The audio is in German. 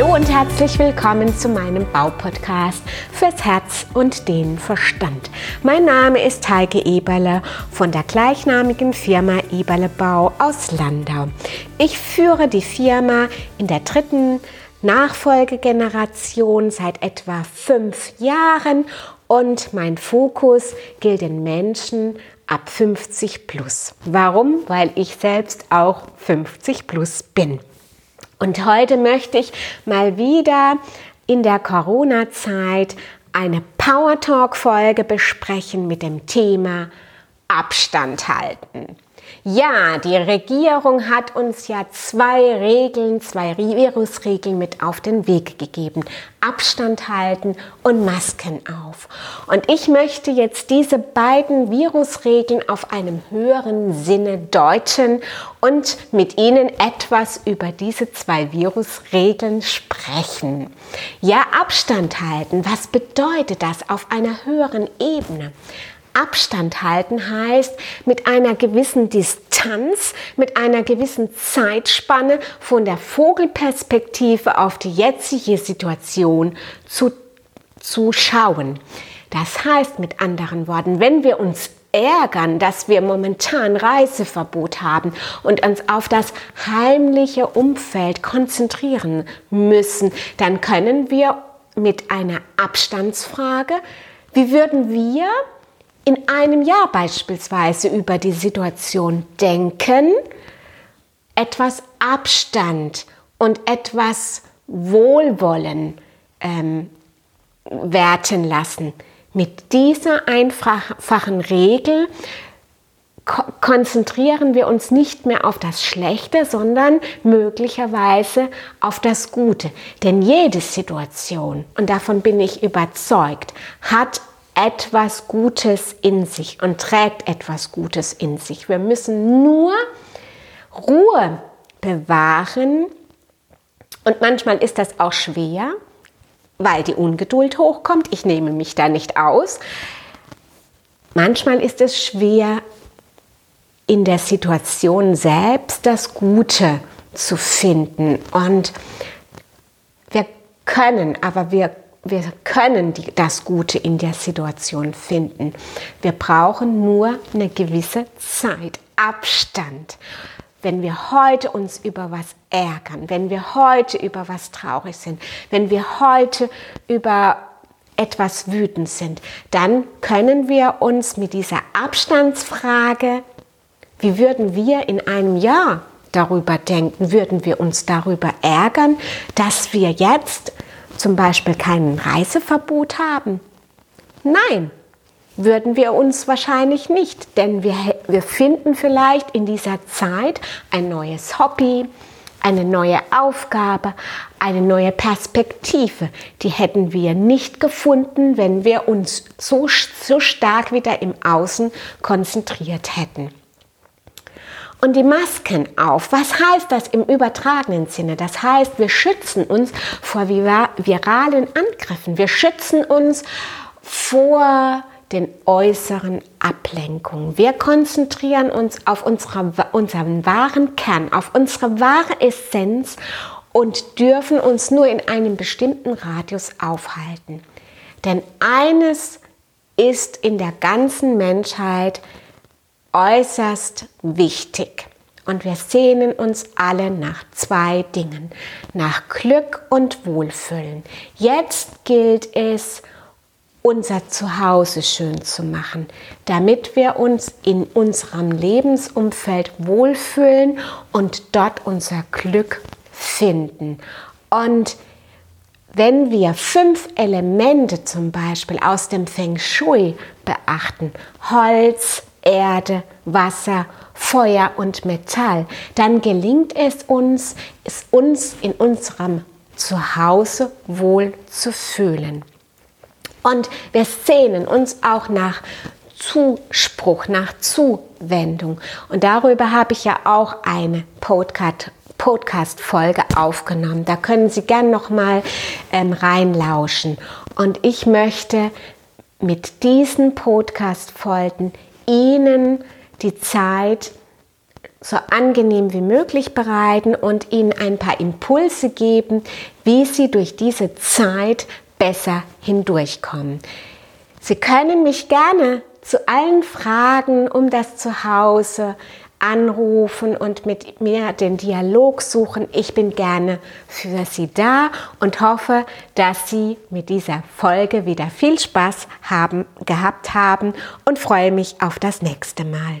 Hallo und herzlich willkommen zu meinem Baupodcast fürs Herz und den Verstand. Mein Name ist Heike Eberle von der gleichnamigen Firma Eberle Bau aus Landau. Ich führe die Firma in der dritten Nachfolgegeneration seit etwa fünf Jahren und mein Fokus gilt den Menschen ab 50 plus. Warum? Weil ich selbst auch 50 plus bin. Und heute möchte ich mal wieder in der Corona-Zeit eine Power Talk-Folge besprechen mit dem Thema Abstand halten. Ja, die Regierung hat uns ja zwei Regeln, zwei Virusregeln mit auf den Weg gegeben. Abstand halten und Masken auf. Und ich möchte jetzt diese beiden Virusregeln auf einem höheren Sinne deuten und mit Ihnen etwas über diese zwei Virusregeln sprechen. Ja, Abstand halten, was bedeutet das auf einer höheren Ebene? Abstand halten heißt, mit einer gewissen Distanz, mit einer gewissen Zeitspanne von der Vogelperspektive auf die jetzige Situation zu, zu schauen. Das heißt mit anderen Worten, wenn wir uns ärgern, dass wir momentan Reiseverbot haben und uns auf das heimliche Umfeld konzentrieren müssen, dann können wir mit einer Abstandsfrage, wie würden wir in einem Jahr beispielsweise über die Situation denken, etwas Abstand und etwas Wohlwollen ähm, werten lassen. Mit dieser einfachen Regel ko konzentrieren wir uns nicht mehr auf das Schlechte, sondern möglicherweise auf das Gute. Denn jede Situation, und davon bin ich überzeugt, hat etwas Gutes in sich und trägt etwas Gutes in sich. Wir müssen nur Ruhe bewahren und manchmal ist das auch schwer, weil die Ungeduld hochkommt. Ich nehme mich da nicht aus. Manchmal ist es schwer, in der Situation selbst das Gute zu finden. Und wir können, aber wir wir können die, das Gute in der Situation finden. Wir brauchen nur eine gewisse Zeit, Abstand. Wenn wir heute uns über was ärgern, wenn wir heute über was traurig sind, wenn wir heute über etwas wütend sind, dann können wir uns mit dieser Abstandsfrage, wie würden wir in einem Jahr darüber denken, würden wir uns darüber ärgern, dass wir jetzt zum Beispiel kein Reiseverbot haben? Nein, würden wir uns wahrscheinlich nicht, denn wir, wir finden vielleicht in dieser Zeit ein neues Hobby, eine neue Aufgabe, eine neue Perspektive. Die hätten wir nicht gefunden, wenn wir uns so, so stark wieder im Außen konzentriert hätten und die Masken auf. Was heißt das im übertragenen Sinne? Das heißt, wir schützen uns vor viralen Angriffen. Wir schützen uns vor den äußeren Ablenkungen. Wir konzentrieren uns auf unsere, unseren wahren Kern, auf unsere wahre Essenz und dürfen uns nur in einem bestimmten Radius aufhalten. Denn eines ist in der ganzen Menschheit äußerst wichtig. Und wir sehnen uns alle nach zwei Dingen, nach Glück und Wohlfühlen. Jetzt gilt es, unser Zuhause schön zu machen, damit wir uns in unserem Lebensumfeld wohlfühlen und dort unser Glück finden. Und wenn wir fünf Elemente zum Beispiel aus dem Feng Shui beachten, Holz, Erde, Wasser, Feuer und Metall, dann gelingt es uns, es uns in unserem Zuhause wohl zu fühlen. Und wir sehnen uns auch nach Zuspruch, nach Zuwendung. Und darüber habe ich ja auch eine Podcast, Podcast-Folge aufgenommen. Da können Sie gern noch mal ähm, reinlauschen. Und ich möchte mit diesen Podcast-Folgen Ihnen die Zeit so angenehm wie möglich bereiten und Ihnen ein paar Impulse geben, wie Sie durch diese Zeit besser hindurchkommen. Sie können mich gerne zu allen Fragen um das Zuhause anrufen und mit mir den Dialog suchen. Ich bin gerne für Sie da und hoffe, dass Sie mit dieser Folge wieder viel Spaß haben, gehabt haben und freue mich auf das nächste Mal.